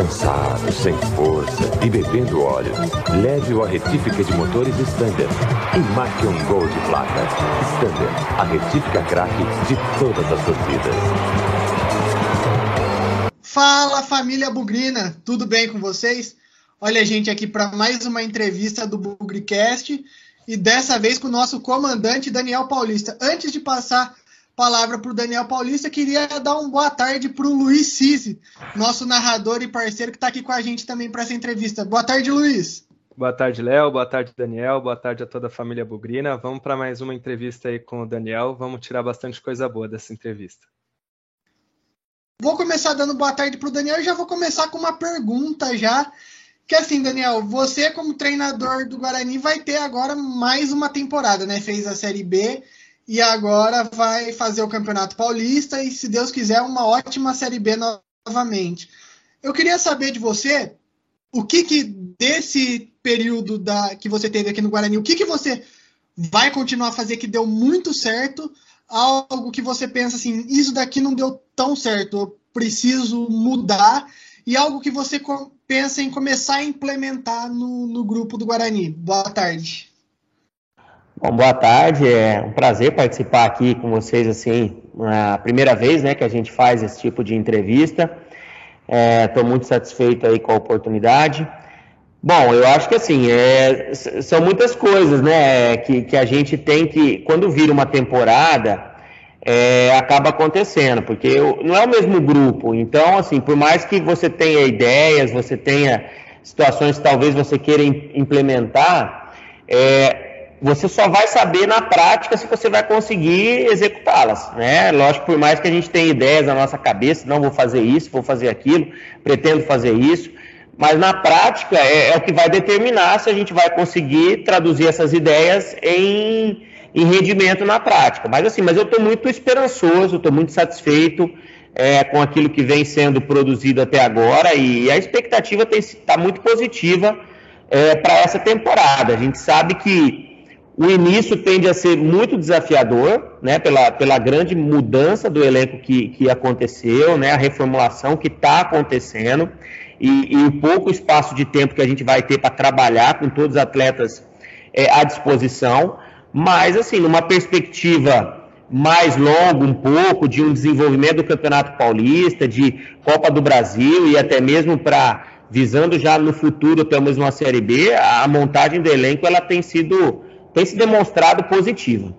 Cansado, sem força e bebendo óleo, leve-o à retífica de motores Standard e marque um gol de placa. Standard, a retífica craque de todas as torcidas. Fala família Bugrina, tudo bem com vocês? Olha a gente aqui para mais uma entrevista do Bugricast e dessa vez com o nosso comandante Daniel Paulista. Antes de passar palavra para o Daniel Paulista, queria dar uma boa tarde para o Luiz Cisi, nosso narrador e parceiro que está aqui com a gente também para essa entrevista. Boa tarde, Luiz. Boa tarde, Léo. Boa tarde, Daniel. Boa tarde a toda a família Bugrina. Vamos para mais uma entrevista aí com o Daniel. Vamos tirar bastante coisa boa dessa entrevista. Vou começar dando boa tarde para o Daniel e já vou começar com uma pergunta já. Que assim, Daniel, você como treinador do Guarani vai ter agora mais uma temporada, né? Fez a Série B e agora vai fazer o Campeonato Paulista e, se Deus quiser, uma ótima Série B novamente. Eu queria saber de você o que, que desse período da, que você teve aqui no Guarani, o que, que você vai continuar a fazer que deu muito certo, algo que você pensa assim, isso daqui não deu tão certo, eu preciso mudar, e algo que você pensa em começar a implementar no, no grupo do Guarani. Boa tarde. Bom, boa tarde, é um prazer participar aqui com vocês, assim, a primeira vez, né, que a gente faz esse tipo de entrevista. Estou é, muito satisfeito aí com a oportunidade. Bom, eu acho que assim, é, são muitas coisas, né, que, que a gente tem que, quando vira uma temporada, é, acaba acontecendo, porque não é o mesmo grupo, então, assim, por mais que você tenha ideias, você tenha situações que talvez você queira implementar, é, você só vai saber na prática se você vai conseguir executá-las, né? Lógico, por mais que a gente tenha ideias na nossa cabeça, não vou fazer isso, vou fazer aquilo, pretendo fazer isso, mas na prática é, é o que vai determinar se a gente vai conseguir traduzir essas ideias em, em rendimento na prática. Mas assim, mas eu estou muito esperançoso, estou muito satisfeito é, com aquilo que vem sendo produzido até agora e a expectativa está muito positiva é, para essa temporada. A gente sabe que o início tende a ser muito desafiador, né, pela, pela grande mudança do elenco que, que aconteceu, né, a reformulação que está acontecendo e, e, o pouco espaço de tempo que a gente vai ter para trabalhar com todos os atletas é, à disposição, mas assim, numa perspectiva mais longa um pouco, de um desenvolvimento do Campeonato Paulista, de Copa do Brasil e até mesmo para visando já no futuro até mesmo uma Série B, a montagem do elenco ela tem sido tem se demonstrado positiva.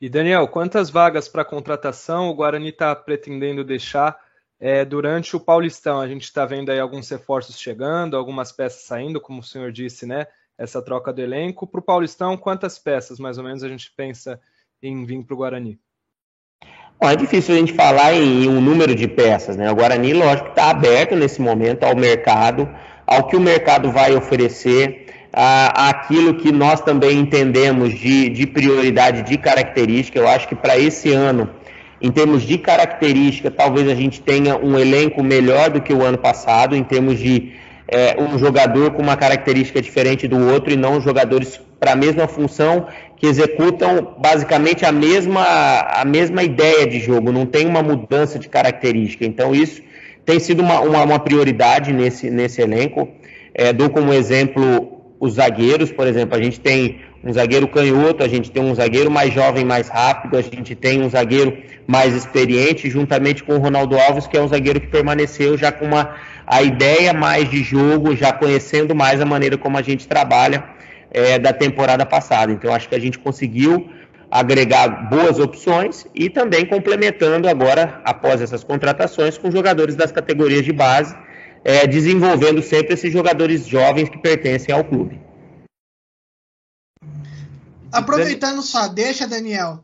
E Daniel, quantas vagas para contratação o Guarani está pretendendo deixar é, durante o Paulistão? A gente está vendo aí alguns reforços chegando, algumas peças saindo, como o senhor disse, né? Essa troca do elenco. Para o Paulistão, quantas peças mais ou menos a gente pensa em vir para o Guarani? Bom, é difícil a gente falar em um número de peças, né? O Guarani, lógico, está aberto nesse momento ao mercado, ao que o mercado vai oferecer aquilo que nós também entendemos de, de prioridade de característica. Eu acho que para esse ano, em termos de característica, talvez a gente tenha um elenco melhor do que o ano passado, em termos de é, um jogador com uma característica diferente do outro e não jogadores para a mesma função que executam basicamente a mesma, a mesma ideia de jogo, não tem uma mudança de característica. Então, isso tem sido uma, uma, uma prioridade nesse, nesse elenco. É, dou como exemplo os zagueiros, por exemplo, a gente tem um zagueiro canhoto, a gente tem um zagueiro mais jovem, mais rápido, a gente tem um zagueiro mais experiente, juntamente com o Ronaldo Alves, que é um zagueiro que permaneceu já com uma a ideia mais de jogo, já conhecendo mais a maneira como a gente trabalha é, da temporada passada. Então, acho que a gente conseguiu agregar boas opções e também complementando agora, após essas contratações, com jogadores das categorias de base é, desenvolvendo sempre esses jogadores jovens que pertencem ao clube. Aproveitando só, deixa, Daniel.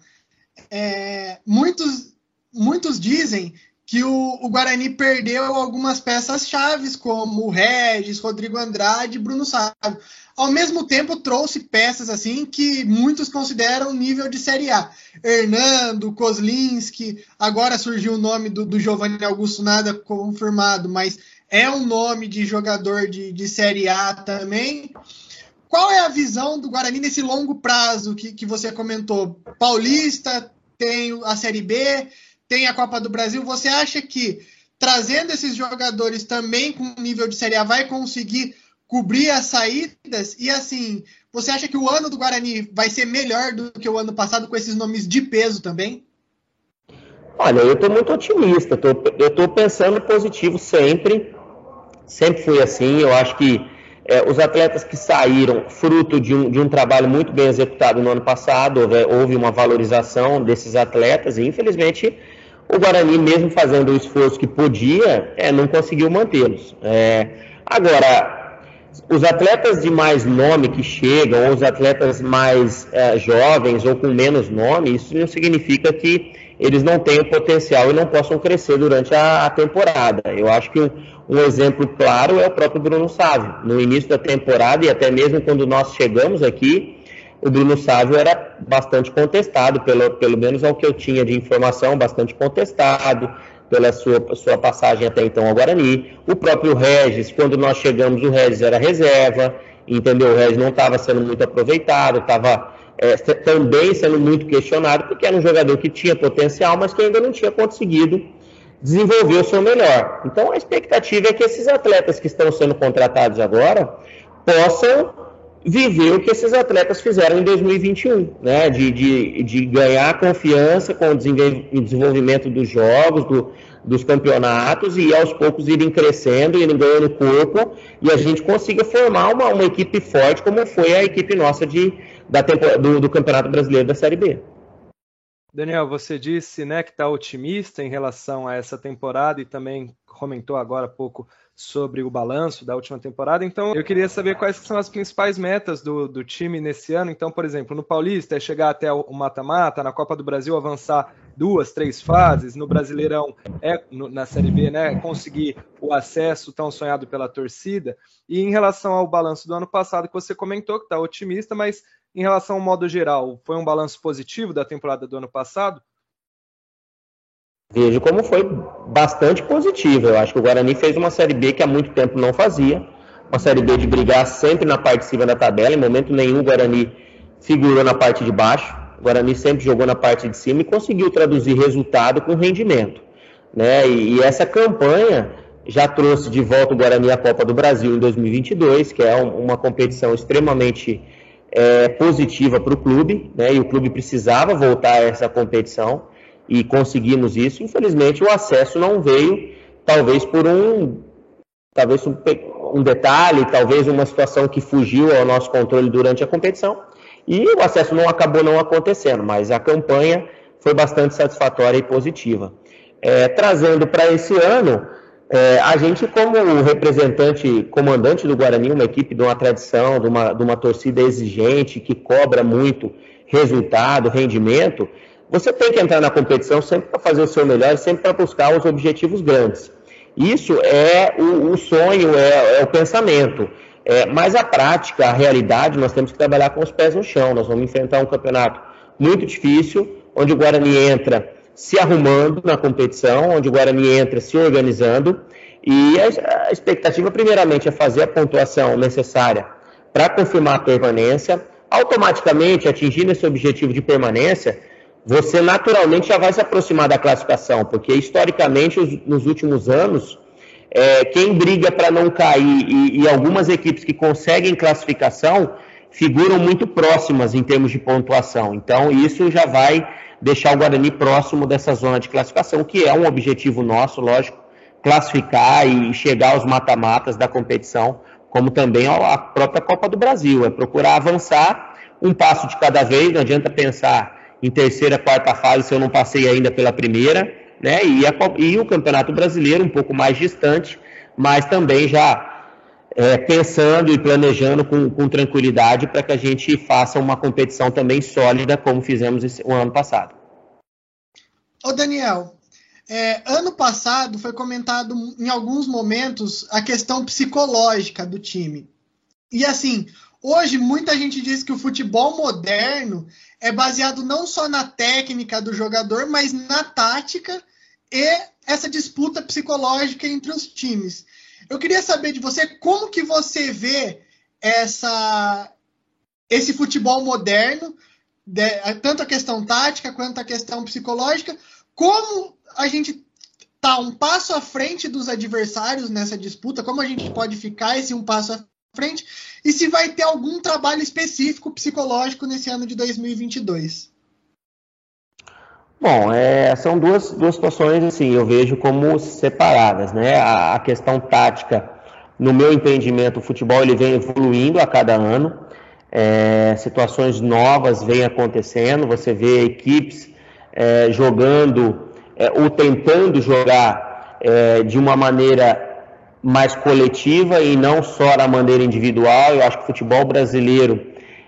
É, muitos, muitos dizem que o, o Guarani perdeu algumas peças chaves, como o Regis, Rodrigo Andrade e Bruno Sábio. Ao mesmo tempo, trouxe peças assim que muitos consideram nível de Série A. Hernando, Kozlinski, agora surgiu o nome do, do Giovanni Augusto, nada confirmado, mas é um nome de jogador de, de Série A também. Qual é a visão do Guarani nesse longo prazo que, que você comentou? Paulista, tem a Série B, tem a Copa do Brasil. Você acha que trazendo esses jogadores também com nível de Série A, vai conseguir cobrir as saídas? E assim, você acha que o ano do Guarani vai ser melhor do que o ano passado com esses nomes de peso também? Olha, eu estou muito otimista, tô, eu estou pensando positivo sempre, sempre fui assim, eu acho que é, os atletas que saíram fruto de um, de um trabalho muito bem executado no ano passado, houve, houve uma valorização desses atletas e infelizmente o Guarani, mesmo fazendo o esforço que podia, é, não conseguiu mantê-los. É, agora, os atletas de mais nome que chegam, ou os atletas mais é, jovens ou com menos nome, isso não significa que eles não tenham potencial e não possam crescer durante a, a temporada. Eu acho que um, um, exemplo claro é o próprio Bruno Sávio. No início da temporada e até mesmo quando nós chegamos aqui, o Bruno Sávio era bastante contestado, pelo, pelo menos ao que eu tinha de informação, bastante contestado pela sua, sua passagem até então ao Guarani. O próprio Regis, quando nós chegamos, o Regis era reserva, entendeu? O Regis não estava sendo muito aproveitado, estava é, também sendo muito questionado, porque era um jogador que tinha potencial, mas que ainda não tinha conseguido desenvolver o seu melhor. Então a expectativa é que esses atletas que estão sendo contratados agora possam viver o que esses atletas fizeram em 2021, né? de, de, de ganhar confiança com o desenvolvimento dos jogos, do, dos campeonatos e aos poucos irem crescendo, irem ganhando corpo e a gente consiga formar uma, uma equipe forte como foi a equipe nossa de, da do, do Campeonato Brasileiro da Série B. Daniel, você disse né, que está otimista em relação a essa temporada e também comentou agora há pouco sobre o balanço da última temporada. Então, eu queria saber quais são as principais metas do, do time nesse ano. Então, por exemplo, no Paulista é chegar até o mata-mata, na Copa do Brasil avançar duas, três fases, no Brasileirão é no, na Série B, né, conseguir o acesso tão sonhado pela torcida. E em relação ao balanço do ano passado que você comentou que está otimista, mas em relação ao modo geral, foi um balanço positivo da temporada do ano passado? Vejo como foi bastante positivo. Eu acho que o Guarani fez uma Série B que há muito tempo não fazia. Uma Série B de brigar sempre na parte de cima da tabela. Em momento nenhum o Guarani figurou na parte de baixo. O Guarani sempre jogou na parte de cima e conseguiu traduzir resultado com rendimento. Né? E, e essa campanha já trouxe de volta o Guarani à Copa do Brasil em 2022, que é um, uma competição extremamente é, positiva para o clube, né, e o clube precisava voltar a essa competição e conseguimos isso. Infelizmente, o acesso não veio, talvez por um, talvez um, um detalhe, talvez uma situação que fugiu ao nosso controle durante a competição e o acesso não acabou não acontecendo, mas a campanha foi bastante satisfatória e positiva. É, trazendo para esse ano, é, a gente, como representante, comandante do Guarani, uma equipe de uma tradição, de uma, de uma torcida exigente, que cobra muito resultado, rendimento, você tem que entrar na competição sempre para fazer o seu melhor, sempre para buscar os objetivos grandes. Isso é o, o sonho, é, é, o pensamento. É, mas a prática, a realidade, nós temos que trabalhar com os pés no chão. Nós vamos enfrentar um campeonato muito difícil, onde o Guarani entra se arrumando na competição, onde o Guarani entra se organizando. E a expectativa, primeiramente, é fazer a pontuação necessária para confirmar a permanência. Automaticamente, atingindo esse objetivo de permanência, você naturalmente já vai se aproximar da classificação, porque historicamente, os, nos últimos anos, é, quem briga para não cair e, e algumas equipes que conseguem classificação figuram muito próximas em termos de pontuação. Então, isso já vai deixar o Guarani próximo dessa zona de classificação, que é um objetivo nosso, lógico, classificar e chegar aos mata-matas da competição, como também a própria Copa do Brasil, é procurar avançar um passo de cada vez, não adianta pensar em terceira, quarta fase se eu não passei ainda pela primeira, né? E, a, e o Campeonato Brasileiro um pouco mais distante, mas também já é, pensando e planejando com, com tranquilidade para que a gente faça uma competição também sólida, como fizemos esse, o ano passado. Ô Daniel, é, ano passado foi comentado em alguns momentos a questão psicológica do time. E assim, hoje muita gente diz que o futebol moderno é baseado não só na técnica do jogador, mas na tática e essa disputa psicológica entre os times. Eu queria saber de você como que você vê essa esse futebol moderno, de, tanto a questão tática quanto a questão psicológica, como a gente tá um passo à frente dos adversários nessa disputa, como a gente pode ficar esse um passo à frente, e se vai ter algum trabalho específico psicológico nesse ano de 2022. Bom, é, são duas, duas situações, assim, eu vejo como separadas, né? A, a, questão tática, no meu entendimento, o futebol ele vem evoluindo a cada ano, é, situações novas vêm acontecendo, você vê equipes é, jogando é, ou tentando jogar é, de uma maneira mais coletiva e não só da maneira individual. Eu acho que o futebol brasileiro,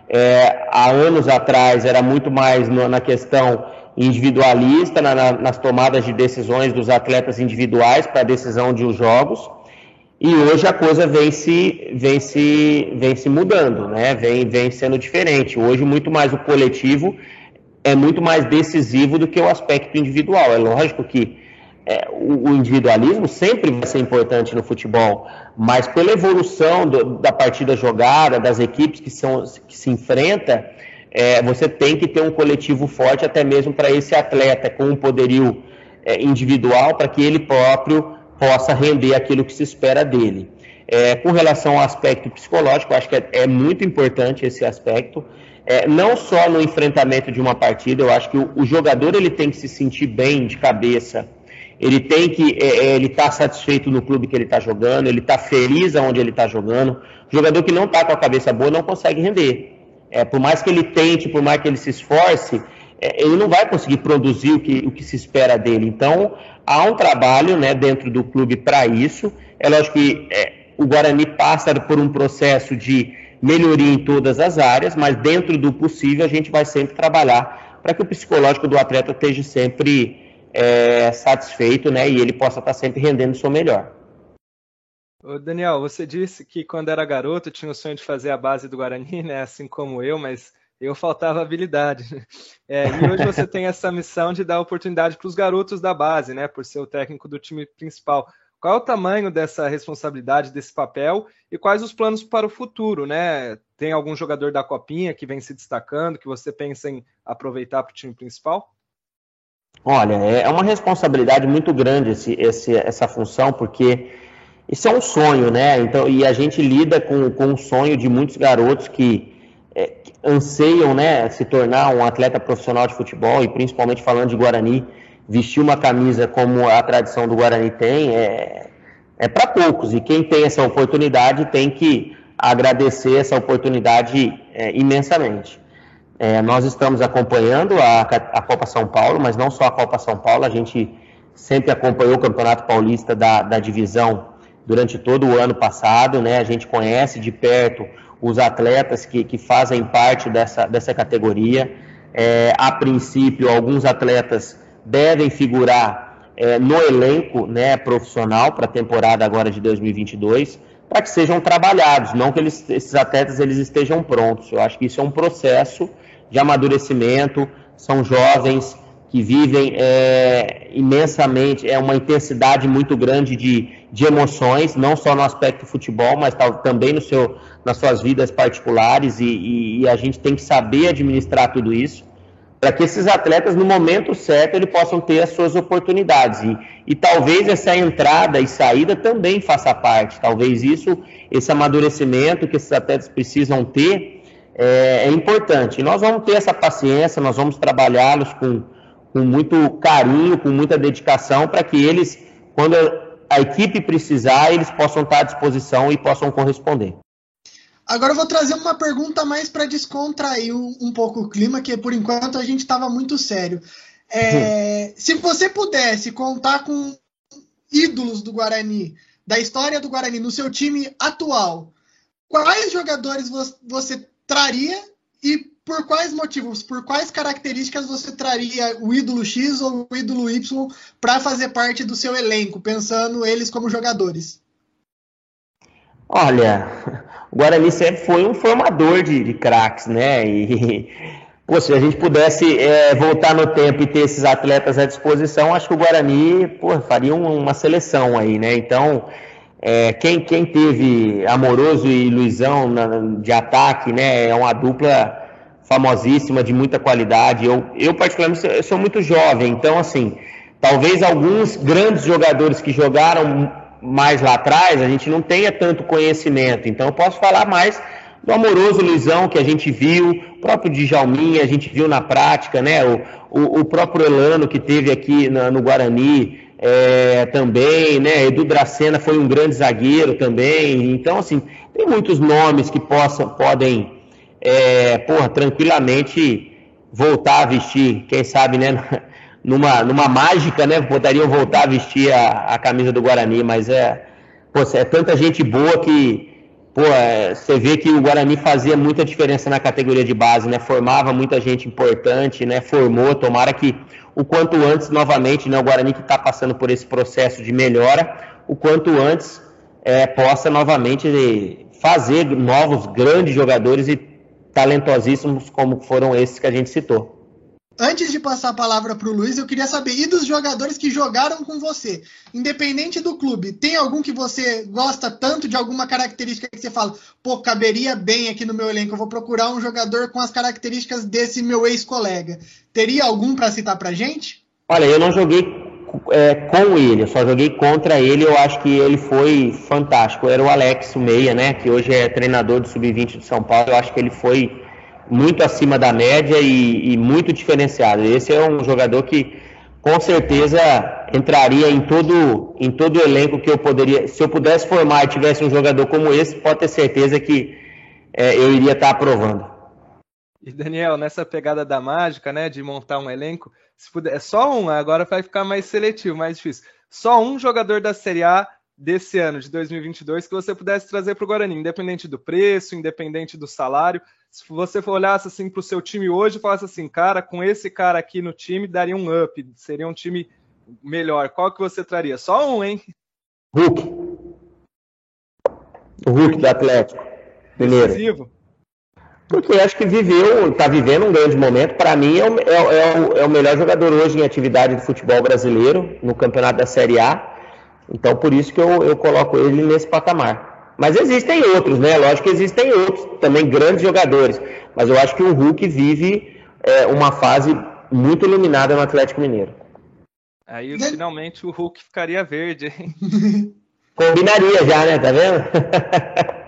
é, há anos atrás, era muito mais na questão individualista, na, na, nas tomadas de decisões dos atletas individuais para a decisão de os jogos. E hoje a coisa vem se, vem se, vem se mudando, né? vem, vem sendo diferente. Hoje, muito mais o coletivo é muito mais decisivo do que o aspecto individual. É lógico que é, o, o, individualismo sempre vai ser importante no futebol, mas pela evolução do, da partida jogada, das equipes que, são, que se enfrenta, é, você tem que ter um coletivo forte até mesmo para esse atleta com um poderio é, individual para que ele próprio possa render aquilo que se espera dele. É, com relação ao aspecto psicológico, acho que é, é muito importante esse aspecto. É, não só no enfrentamento de uma partida, eu acho que o, o jogador ele tem que se sentir bem de cabeça ele tem que é, ele está satisfeito no clube que ele está jogando, ele está feliz aonde ele está jogando. O jogador que não está com a cabeça boa não consegue render. É, por mais que ele tente, por mais que ele se esforce, é, ele não vai conseguir produzir o que, o que se espera dele. Então, há um trabalho né, dentro do clube para isso. É lógico que é, o Guarani passa por um processo de melhoria em todas as áreas, mas dentro do possível a gente vai sempre trabalhar para que o psicológico do atleta esteja sempre é, satisfeito, né? E ele possa estar sempre rendendo o seu melhor. Ô Daniel, você disse que quando era garoto tinha o sonho de fazer a base do Guarani, né? Assim como eu, mas eu faltava habilidade. É, e hoje você tem essa missão de dar oportunidade para os garotos da base, né? Por ser o técnico do time principal. Qual é o tamanho dessa responsabilidade, desse papel e quais os planos para o futuro, né? Tem algum jogador da Copinha que vem se destacando, que você pensa em aproveitar para o time principal? Olha, é uma responsabilidade muito grande esse, esse, essa função, porque isso é um sonho, né? Então, e a gente lida com, com o sonho de muitos garotos que, é, que anseiam né, se tornar um atleta profissional de futebol, e principalmente falando de Guarani, vestir uma camisa como a tradição do Guarani tem, é, é para poucos. E quem tem essa oportunidade tem que agradecer essa oportunidade é, imensamente. É, nós estamos acompanhando a, a, Copa São Paulo, mas não só a Copa São Paulo, a gente sempre acompanhou o Campeonato Paulista da, da divisão durante todo o ano passado, né? A gente conhece de perto os atletas que, que fazem parte dessa, dessa categoria. É, a princípio, alguns atletas devem figurar é, no elenco né, profissional para a temporada agora de 2022, para que sejam trabalhados, não que eles, esses atletas eles estejam prontos. Eu acho que isso é um processo de amadurecimento, são jovens que vivem é, imensamente, é uma intensidade muito grande de, de emoções, não só no aspecto futebol, mas também no seu, nas suas vidas particulares, e, e, e a gente tem que saber administrar tudo isso, para que esses atletas, no momento certo, eles possam ter as suas oportunidades. E, e talvez essa entrada e saída também faça parte, talvez isso, esse amadurecimento que esses atletas precisam ter, é, é importante. nós vamos ter essa paciência, nós vamos trabalhá-los com, com muito carinho, com muita dedicação, para que eles, quando a equipe precisar, eles possam estar à disposição e possam corresponder. Agora eu vou trazer uma pergunta mais para descontrair um, pouco o clima, que por enquanto a gente estava muito sério. É, hum. Se você pudesse contar com ídolos do Guarani, da história do Guarani, no seu time atual, quais jogadores você traria e por quais motivos, por quais características você traria o ídolo X ou o ídolo Y para fazer parte do seu elenco, pensando eles como jogadores? Olha, o Guarani sempre foi um formador de, de craques, né? E pô, se a gente pudesse é, voltar no tempo e ter esses atletas à disposição, acho que o Guarani pô, faria uma seleção aí, né? Então, é, quem, quem teve Amoroso e Luizão na, de ataque, né, é uma dupla famosíssima, de muita qualidade. Eu, eu particularmente, eu sou muito jovem, então, assim, talvez alguns grandes jogadores que jogaram mais lá atrás, a gente não tenha tanto conhecimento. Então, eu posso falar mais do amoroso Luizão que a gente viu, o próprio Djalminha, a gente viu na prática, né? O, o, o próprio Elano que teve aqui na, no Guarani é, também, né? Edu Dracena foi um grande zagueiro também. Então, assim, tem muitos nomes que possam, podem, é, porra, tranquilamente voltar a vestir, quem sabe, né? numa, numa mágica, né? Poderiam voltar a vestir a, a camisa do Guarani, mas é, pô, é tanta gente boa que pô, é, você vê que o Guarani fazia muita diferença na categoria de base, né? Formava muita gente importante, né? Formou, tomara que o quanto antes, novamente, né? O Guarani que está passando por esse processo de melhora, o quanto antes é, possa novamente fazer novos grandes jogadores e talentosíssimos como foram esses que a gente citou. Antes de passar a palavra para o Luiz, eu queria saber, e dos jogadores que jogaram com você? Independente do clube, tem algum que você gosta tanto de alguma característica que você fala, pô, caberia bem aqui no meu elenco, eu vou procurar um jogador com as características desse meu ex-colega. Teria algum para citar para gente? Olha, eu não joguei é, com ele, eu só joguei contra ele, eu acho que ele foi fantástico. Era o Alex, o meia, né, que hoje é treinador do Sub-20 de São Paulo, eu acho que ele foi muito acima da média e, e, muito diferenciado. Esse é um jogador que com certeza entraria em todo em todo o elenco que eu poderia, se eu pudesse formar e tivesse um jogador como esse, pode ter certeza que é, eu iria estar aprovando. E Daniel, nessa pegada da mágica, né, de montar um elenco, se puder, é só um, agora vai ficar mais seletivo, mais difícil. Só um jogador da Série A desse ano, de 2022, que você pudesse trazer para o Guarani, independente do preço, independente do salário. Se você for olhasse assim para o seu time hoje e falasse assim, cara, com esse cara aqui no time daria um up, seria um time melhor. Qual que você traria? Só um, hein? Hulk. O Hulk do Atlético. Primeiro. Porque acho que viveu, está vivendo um grande momento. Para mim, é o, é, é, o, é o melhor jogador hoje em atividade de futebol brasileiro, no campeonato da Série A. Então, por isso que eu, eu coloco ele nesse patamar. Mas existem outros, né? Lógico que existem outros, também grandes jogadores. Mas eu acho que o Hulk vive é, uma fase muito iluminada no Atlético Mineiro. Aí finalmente o Hulk ficaria verde, hein? Combinaria já, né? Tá vendo?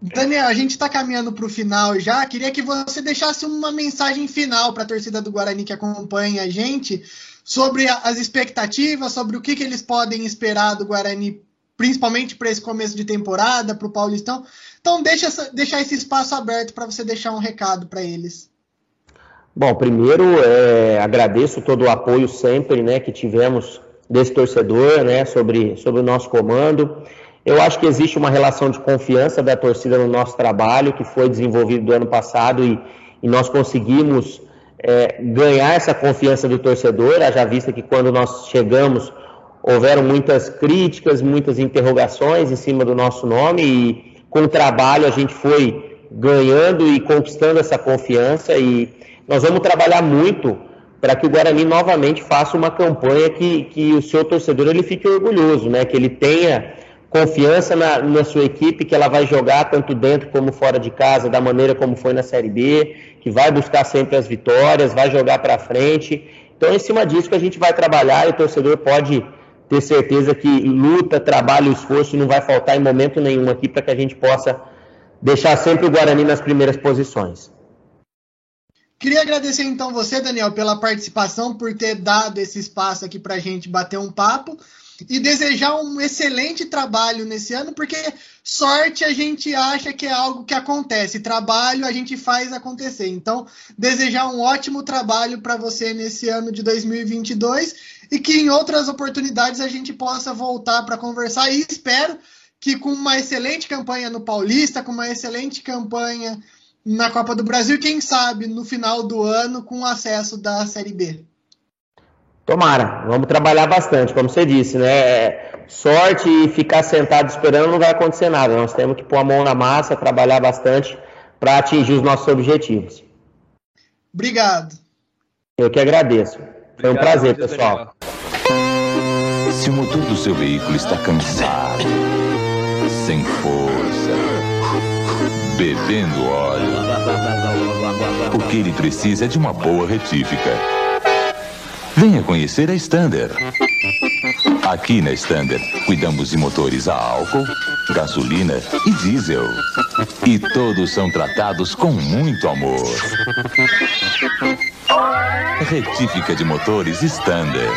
Daniel, a gente está caminhando para o final já. Queria que você deixasse uma mensagem final para a torcida do Guarani que acompanha a gente sobre as expectativas, sobre o que, que eles podem esperar do Guarani, principalmente para esse começo de temporada, para o Paulistão. Então, deixa, deixar esse espaço aberto para você deixar um recado para eles. Bom, primeiro, é, agradeço todo o apoio sempre né, que tivemos desse torcedor né, sobre, sobre o nosso comando. Eu acho que existe uma relação de confiança da torcida no nosso trabalho, que foi desenvolvido do ano passado e, e nós conseguimos é, ganhar essa confiança do torcedor, já vista que quando nós chegamos houveram muitas críticas, muitas interrogações em cima do nosso nome e com o trabalho a gente foi ganhando e conquistando essa confiança e nós vamos trabalhar muito para que o Guarani novamente faça uma campanha que, que o seu torcedor ele fique orgulhoso, né? que ele tenha confiança na, na, sua equipe, que ela vai jogar tanto dentro como fora de casa, da maneira como foi na Série B, que vai buscar sempre as vitórias, vai jogar para frente. Então, em cima disso que a gente vai trabalhar e o torcedor pode ter certeza que luta, trabalho, esforço não vai faltar em momento nenhum aqui para que a gente possa deixar sempre o Guarani nas primeiras posições. Queria agradecer então você, Daniel, pela participação, por ter dado esse espaço aqui para a gente bater um papo e desejar um excelente trabalho nesse ano, porque sorte a gente acha que é algo que acontece, trabalho a gente faz acontecer. Então, desejar um ótimo trabalho para você nesse ano de 2022 e que em outras oportunidades a gente possa voltar para conversar e espero que com uma excelente campanha no Paulista, com uma excelente campanha na Copa do Brasil, quem sabe no final do ano com acesso da Série B. Tomara, vamos trabalhar bastante, como você disse, né? Sorte e ficar sentado esperando não vai acontecer nada. Nós temos que pôr a mão na massa, trabalhar bastante para atingir os nossos objetivos. Obrigado. Eu que agradeço. Foi um prazer, pessoal. Se o motor do seu veículo está cansado, sem força, bebendo óleo, o que ele precisa é de uma boa retífica. Venha conhecer a Stander. Aqui na Stander, cuidamos de motores a álcool, gasolina e diesel. E todos são tratados com muito amor. Retífica de motores Stander.